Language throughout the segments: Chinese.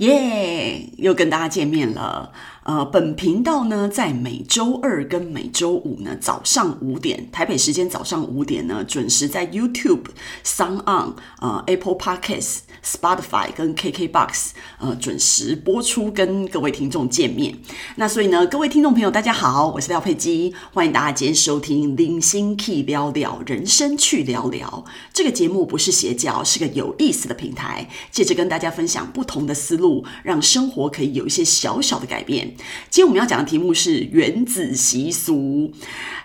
耶又跟大家见面了。呃，本频道呢，在每周二跟每周五呢，早上五点，台北时间早上五点呢，准时在 YouTube、SoundOn、呃 Apple Podcasts、Spotify 跟 KKBox 呃准时播出，跟各位听众见面。那所以呢，各位听众朋友，大家好，我是廖佩基，欢迎大家今天收听《零星 Key 聊聊人生去聊聊》这个节目，不是邪教，是个有意思的平台，借着跟大家分享不同的思路，让生活可以有一些小小的改变。今天我们要讲的题目是原子习俗，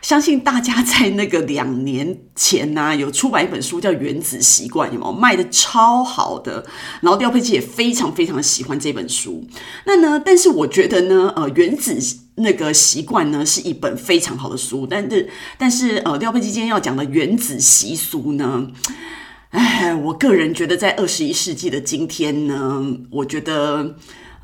相信大家在那个两年前呢、有出版一本书叫《原子习惯》，有没有卖得超好的？然后廖佩琪也非常非常的喜欢这本书。那呢，但是我觉得呢，呃，原子那个习惯呢是一本非常好的书，但是但是呃，廖佩琪今天要讲的原子习俗呢，哎，我个人觉得在二十一世纪的今天呢，我觉得。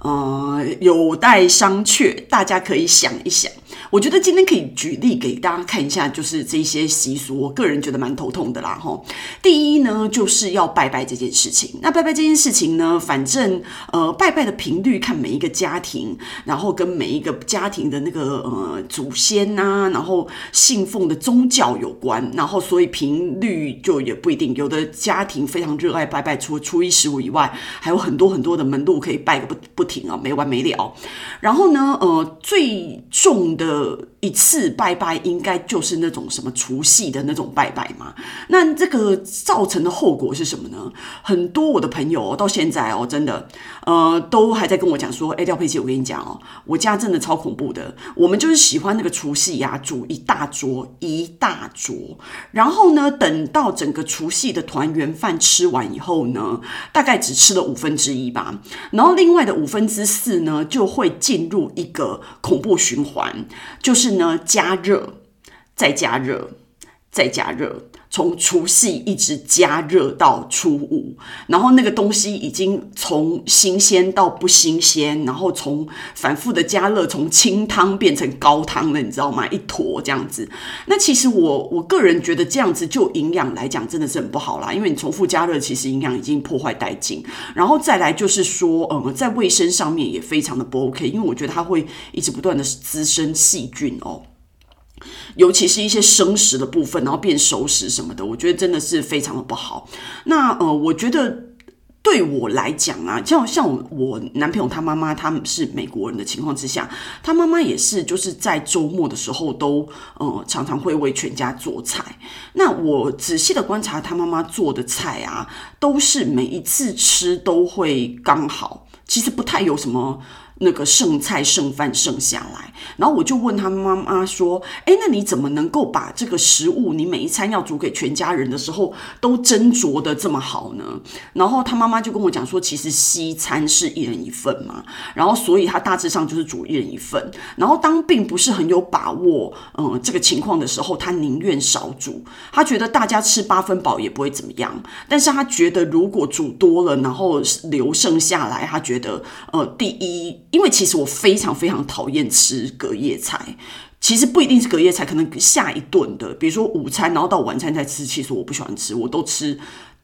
呃，有待商榷，大家可以想一想。我觉得今天可以举例给大家看一下，就是这些习俗，我个人觉得蛮头痛的啦。吼，第一呢，就是要拜拜这件事情。那拜拜这件事情呢，反正呃，拜拜的频率看每一个家庭，然后跟每一个家庭的那个呃祖先呐、然后信奉的宗教有关，然后所以频率就也不一定。有的家庭非常热爱拜拜，除了初一十五以外，还有很多很多的门路可以拜个不不停啊，没完没了。然后呢，呃，最重的。一次拜拜应该就是那种什么除夕的那种拜拜嘛？那这个造成的后果是什么呢？很多我的朋友到现在哦，真的呃，都还在跟我讲说，哎，廖佩琪，我跟你讲哦，我家真的超恐怖的。我们就是喜欢那个除夕呀，煮一大桌一大桌，然后呢，等到整个除夕的团圆饭吃完以后呢，大概只吃了五分之一吧，然后另外的五分之四呢，就会进入一个恐怖循环。就是呢，加热，再加热，再加热，从除夕一直加热到初五，然后那个东西已经从新鲜到不新鲜，然后从反复的加热，从清汤变成高汤了，你知道吗？一坨这样子。那其实我我个人觉得这样子就营养来讲真的是很不好啦，因为你重复加热，其实营养已经破坏殆尽。然后再来就是说，嗯，在卫生上面也非常的不 OK，因为我觉得它会一直不断的滋生细菌哦。尤其是一些生食的部分，然后变熟食什么的，我觉得真的是非常的不好。那呃，我觉得对我来讲啊，像像我，男朋友他妈妈他们是美国人的情况之下，他妈妈也是就是在周末的时候都呃常常会为全家做菜。那我仔细的观察他妈妈做的菜啊，都是每一次吃都会刚好，其实不太有什么。那个剩菜剩饭剩下来，然后我就问他妈妈说：“诶，那你怎么能够把这个食物，你每一餐要煮给全家人的时候，都斟酌得这么好呢？”然后他妈妈就跟我讲说：“其实西餐是一人一份嘛，然后所以他大致上就是煮一人一份。然后当并不是很有把握，嗯，这个情况的时候，他宁愿少煮。他觉得大家吃八分饱也不会怎么样，但是他觉得如果煮多了，然后留剩下来，他觉得，呃，第一。”因为其实我非常非常讨厌吃隔夜菜，其实不一定是隔夜菜，可能下一顿的，比如说午餐，然后到晚餐再吃，其实我不喜欢吃，我都吃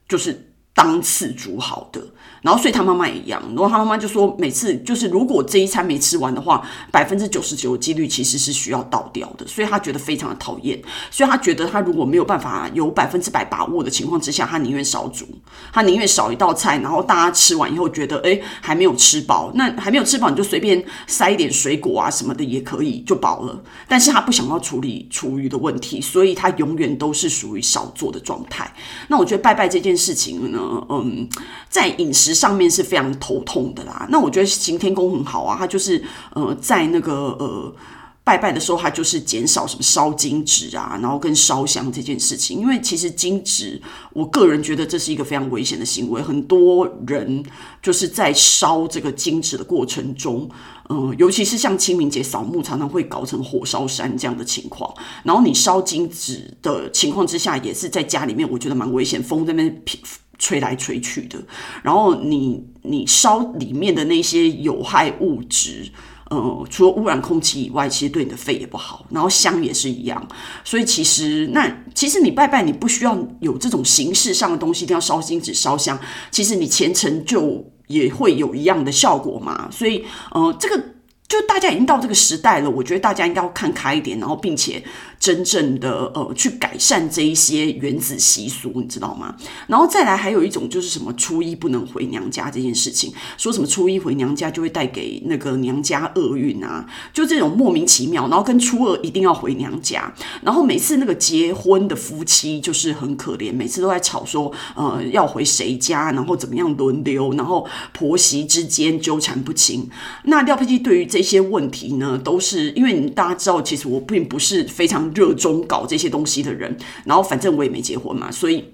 就是当次煮好的。然后，所以他妈妈也一样。然后他妈妈就说，每次就是如果这一餐没吃完的话，百分之九十九的几率其实是需要倒掉的。所以他觉得非常的讨厌。所以他觉得他如果没有办法有百分之百把握的情况之下，他宁愿少煮，他宁愿少一道菜。然后大家吃完以后觉得，哎，还没有吃饱，那还没有吃饱，你就随便塞一点水果啊什么的也可以，就饱了。但是他不想要处理厨余的问题，所以他永远都是属于少做的状态。那我觉得拜拜这件事情呢，嗯，在饮食。上面是非常头痛的啦。那我觉得行天宫很好啊，他就是呃，在那个呃拜拜的时候，他就是减少什么烧金纸啊，然后跟烧香这件事情。因为其实金纸，我个人觉得这是一个非常危险的行为。很多人就是在烧这个金纸的过程中，嗯、尤其是像清明节扫墓，常常会搞成火烧山这样的情况。然后你烧金纸的情况之下，也是在家里面，我觉得蛮危险，风在那边吹来吹去的，然后你你烧里面的那些有害物质，呃，除了污染空气以外，其实对你的肺也不好。然后香也是一样，所以其实那其实你拜拜，你不需要有这种形式上的东西，一定要烧金纸、烧香。其实你虔诚就也会有一样的效果嘛。所以，呃，这个就大家已经到这个时代了，我觉得大家应该要看开一点，然后并且。真正的呃，去改善这一些原子习俗，你知道吗？然后再来还有一种就是什么初一不能回娘家这件事情，说什么初一回娘家就会带给那个娘家厄运啊，就这种莫名其妙。然后跟初二一定要回娘家，然后每次那个结婚的夫妻就是很可怜，每次都在吵说呃要回谁家，然后怎么样轮流，然后婆媳之间纠缠不清。那廖佩琪对于这些问题呢，都是因为大家知道，其实我并不是非常。热衷搞这些东西的人，然后反正我也没结婚嘛，所以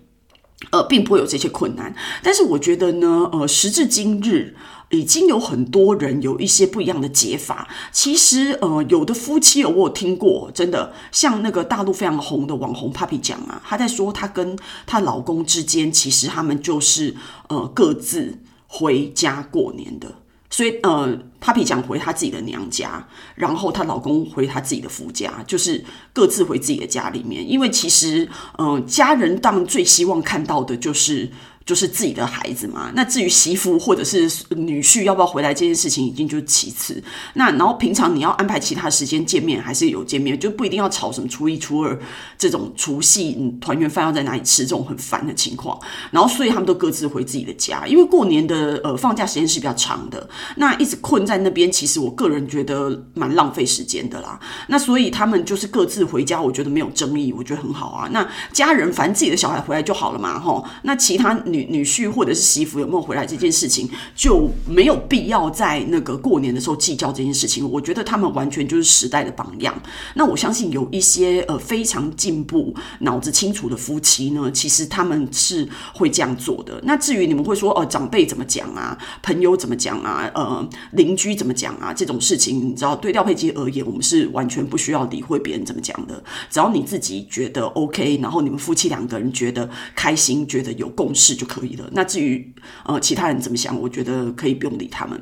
呃，并不会有这些困难。但是我觉得呢，呃，时至今日，已经有很多人有一些不一样的解法。其实呃，有的夫妻我有听过，真的像那个大陆非常红的网红 Papi 酱啊，她在说她跟她老公之间，其实他们就是呃各自回家过年的。所以，呃，Papi 讲回她自己的娘家，然后她老公回他自己的夫家，就是各自回自己的家里面。因为其实，呃，家人当然最希望看到的就是。就是自己的孩子嘛，那至于媳妇或者是女婿要不要回来这件事情，已经就是其次。那然后平常你要安排其他时间见面，还是有见面，就不一定要吵什么初一、初二这种除夕团圆饭要在哪里吃这种很烦的情况。然后所以他们都各自回自己的家，因为过年的呃放假时间是比较长的，那一直困在那边，其实我个人觉得蛮浪费时间的啦。那所以他们就是各自回家，我觉得没有争议，我觉得很好啊。那家人反正自己的小孩回来就好了嘛，吼。那其他。女女婿或者是媳妇有没有回来这件事情，就没有必要在那个过年的时候计较这件事情。我觉得他们完全就是时代的榜样。那我相信有一些呃非常进步、脑子清楚的夫妻呢，其实他们是会这样做的。那至于你们会说呃长辈怎么讲啊，朋友怎么讲啊，呃邻居怎么讲啊，这种事情，你知道对廖佩基而言，我们是完全不需要理会别人怎么讲的。只要你自己觉得 OK，然后你们夫妻两个人觉得开心，觉得有共识。就可以了。那至于呃其他人怎么想，我觉得可以不用理他们。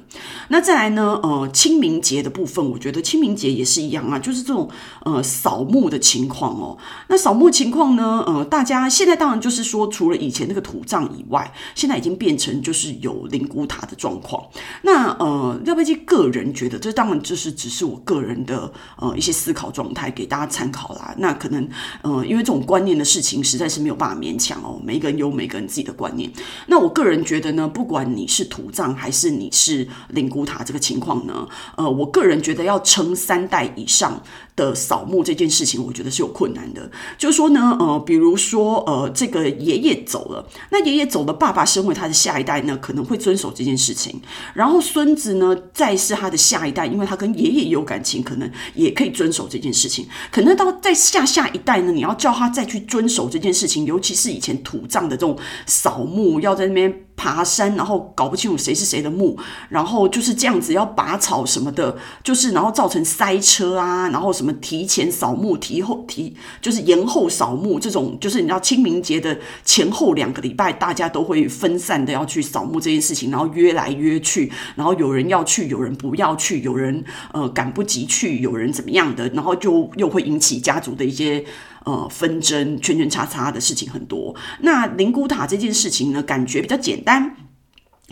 那再来呢，呃清明节的部分，我觉得清明节也是一样啊，就是这种呃扫墓的情况哦。那扫墓情况呢，呃大家现在当然就是说，除了以前那个土葬以外，现在已经变成就是有灵骨塔的状况。那呃廖佩基个人觉得，这当然就是只是我个人的呃一些思考状态，给大家参考啦。那可能呃因为这种观念的事情，实在是没有办法勉强哦。每个人有每个人自己的观念。那我个人觉得呢，不管你是土葬还是你是灵骨塔，这个情况呢，呃，我个人觉得要撑三代以上的扫墓这件事情，我觉得是有困难的。就说呢，呃，比如说，呃，这个爷爷走了，那爷爷走了，爸爸身为他的下一代呢，可能会遵守这件事情。然后孙子呢，再是他的下一代，因为他跟爷爷有感情，可能也可以遵守这件事情。可能到再下下一代呢，你要叫他再去遵守这件事情，尤其是以前土葬的这种扫墓，要在那边。爬山，然后搞不清楚谁是谁的墓，然后就是这样子要拔草什么的，就是然后造成塞车啊，然后什么提前扫墓、提后提就是延后扫墓这种，就是你知道清明节的前后两个礼拜，大家都会分散的要去扫墓这件事情，然后约来约去，然后有人要去，有人不要去，有人呃赶不及去，有人怎么样的，然后就又会引起家族的一些。呃，纷争、圈圈叉叉的事情很多。那灵骨塔这件事情呢，感觉比较简单。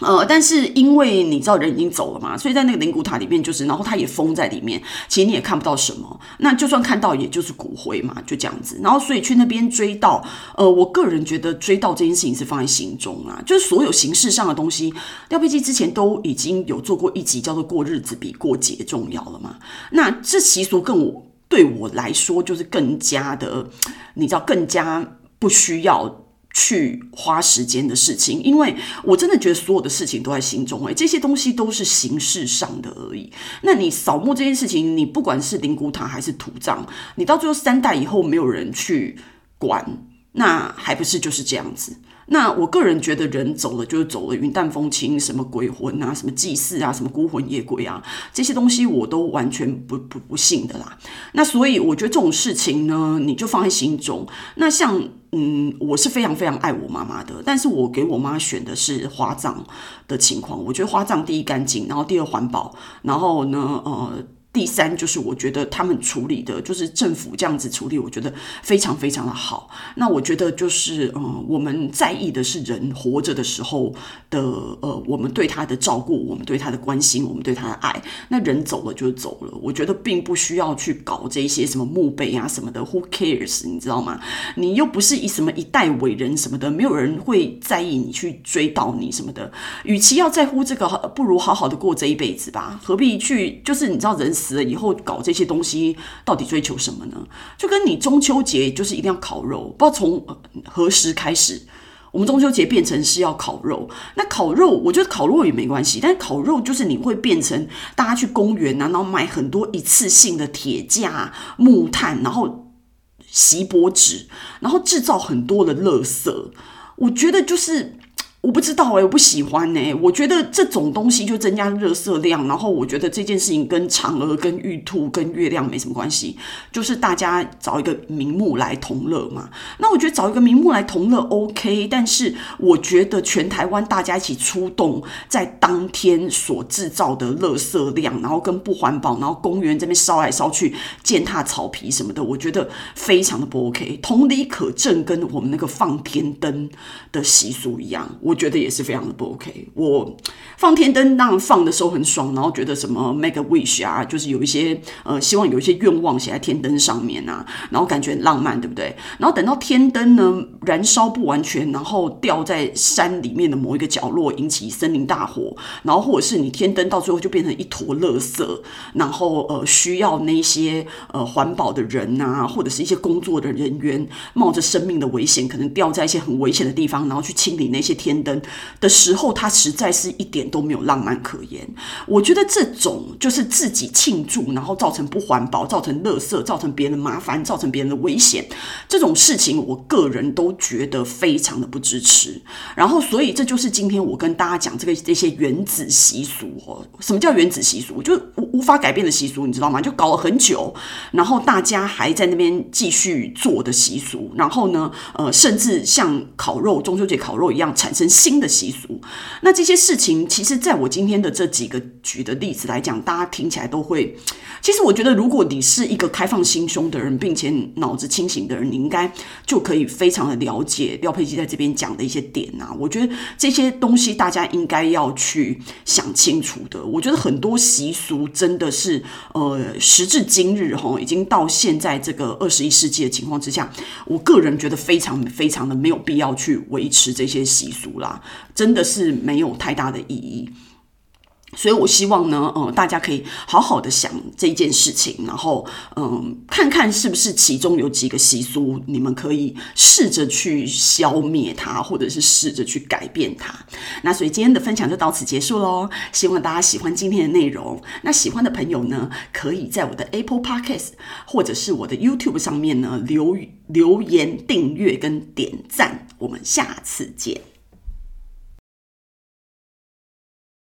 呃，但是因为你知道人已经走了嘛，所以在那个灵骨塔里面，就是然后它也封在里面，其实你也看不到什么。那就算看到，也就是骨灰嘛，就这样子。然后所以去那边追悼，呃，我个人觉得追悼这件事情是放在心中啊，就是所有形式上的东西，廖佩基之前都已经有做过一集叫做“过日子比过节重要”了嘛。那这习俗跟我。对我来说，就是更加的，你知道，更加不需要去花时间的事情，因为我真的觉得所有的事情都在心中，哎，这些东西都是形式上的而已。那你扫墓这件事情，你不管是灵骨塔还是土葬，你到最后三代以后没有人去管，那还不是就是这样子？那我个人觉得，人走了就是走了，云淡风轻，什么鬼魂啊，什么祭祀啊，什么孤魂野鬼啊，这些东西我都完全不不不信的啦。那所以我觉得这种事情呢，你就放在心中。那像嗯，我是非常非常爱我妈妈的，但是我给我妈选的是花葬的情况。我觉得花葬第一干净，然后第二环保，然后呢，呃。第三就是我觉得他们处理的，就是政府这样子处理，我觉得非常非常的好。那我觉得就是，嗯，我们在意的是人活着的时候的，呃，我们对他的照顾，我们对他的关心，我们对他的爱。那人走了就走了，我觉得并不需要去搞这些什么墓碑啊什么的，Who cares？你知道吗？你又不是以什么一代伟人什么的，没有人会在意你去追悼你什么的。与其要在乎这个，不如好好的过这一辈子吧。何必去？就是你知道，人死以后搞这些东西，到底追求什么呢？就跟你中秋节就是一定要烤肉，不知道从何时开始，我们中秋节变成是要烤肉。那烤肉，我觉得烤肉也没关系，但烤肉就是你会变成大家去公园，然后买很多一次性的铁架、木炭，然后锡箔纸，然后制造很多的垃圾。我觉得就是。我不知道哎，我不喜欢哎。我觉得这种东西就增加热色量，然后我觉得这件事情跟嫦娥、跟玉兔、跟月亮没什么关系，就是大家找一个名目来同乐嘛。那我觉得找一个名目来同乐 OK，但是我觉得全台湾大家一起出动，在当天所制造的热色量，然后跟不环保，然后公园这边烧来烧去，践踏草皮什么的，我觉得非常的不 OK。同理可证，跟我们那个放天灯的习俗一样。我觉得也是非常的不 OK。我放天灯，当然放的时候很爽，然后觉得什么 make a wish 啊，就是有一些呃，希望有一些愿望写在天灯上面啊，然后感觉很浪漫，对不对？然后等到天灯呢燃烧不完全，然后掉在山里面的某一个角落，引起森林大火，然后或者是你天灯到最后就变成一坨垃圾，然后呃需要那些呃环保的人啊，或者是一些工作的人员冒着生命的危险，可能掉在一些很危险的地方，然后去清理那些天。灯的时候，它实在是一点都没有浪漫可言。我觉得这种就是自己庆祝，然后造成不环保、造成垃圾、造成别人的麻烦、造成别人的危险，这种事情，我个人都觉得非常的不支持。然后，所以这就是今天我跟大家讲这个这些原子习俗哦。什么叫原子习俗？就无无法改变的习俗，你知道吗？就搞了很久，然后大家还在那边继续做的习俗。然后呢，呃，甚至像烤肉、中秋节烤肉一样产生。新的习俗，那这些事情，其实在我今天的这几个举的例子来讲，大家听起来都会。其实我觉得，如果你是一个开放心胸的人，并且脑子清醒的人，你应该就可以非常的了解廖佩基在这边讲的一些点啊。我觉得这些东西大家应该要去想清楚的。我觉得很多习俗真的是，呃，时至今日哈，已经到现在这个二十一世纪的情况之下，我个人觉得非常非常的没有必要去维持这些习俗啦，真的是没有太大的意义。所以，我希望呢，呃，大家可以好好的想这件事情，然后，嗯、看看是不是其中有几个习俗，你们可以试着去消灭它，或者是试着去改变它。那所以今天的分享就到此结束喽，希望大家喜欢今天的内容。那喜欢的朋友呢，可以在我的 Apple Podcast 或者是我的 YouTube 上面呢留留言、订阅跟点赞。我们下次见。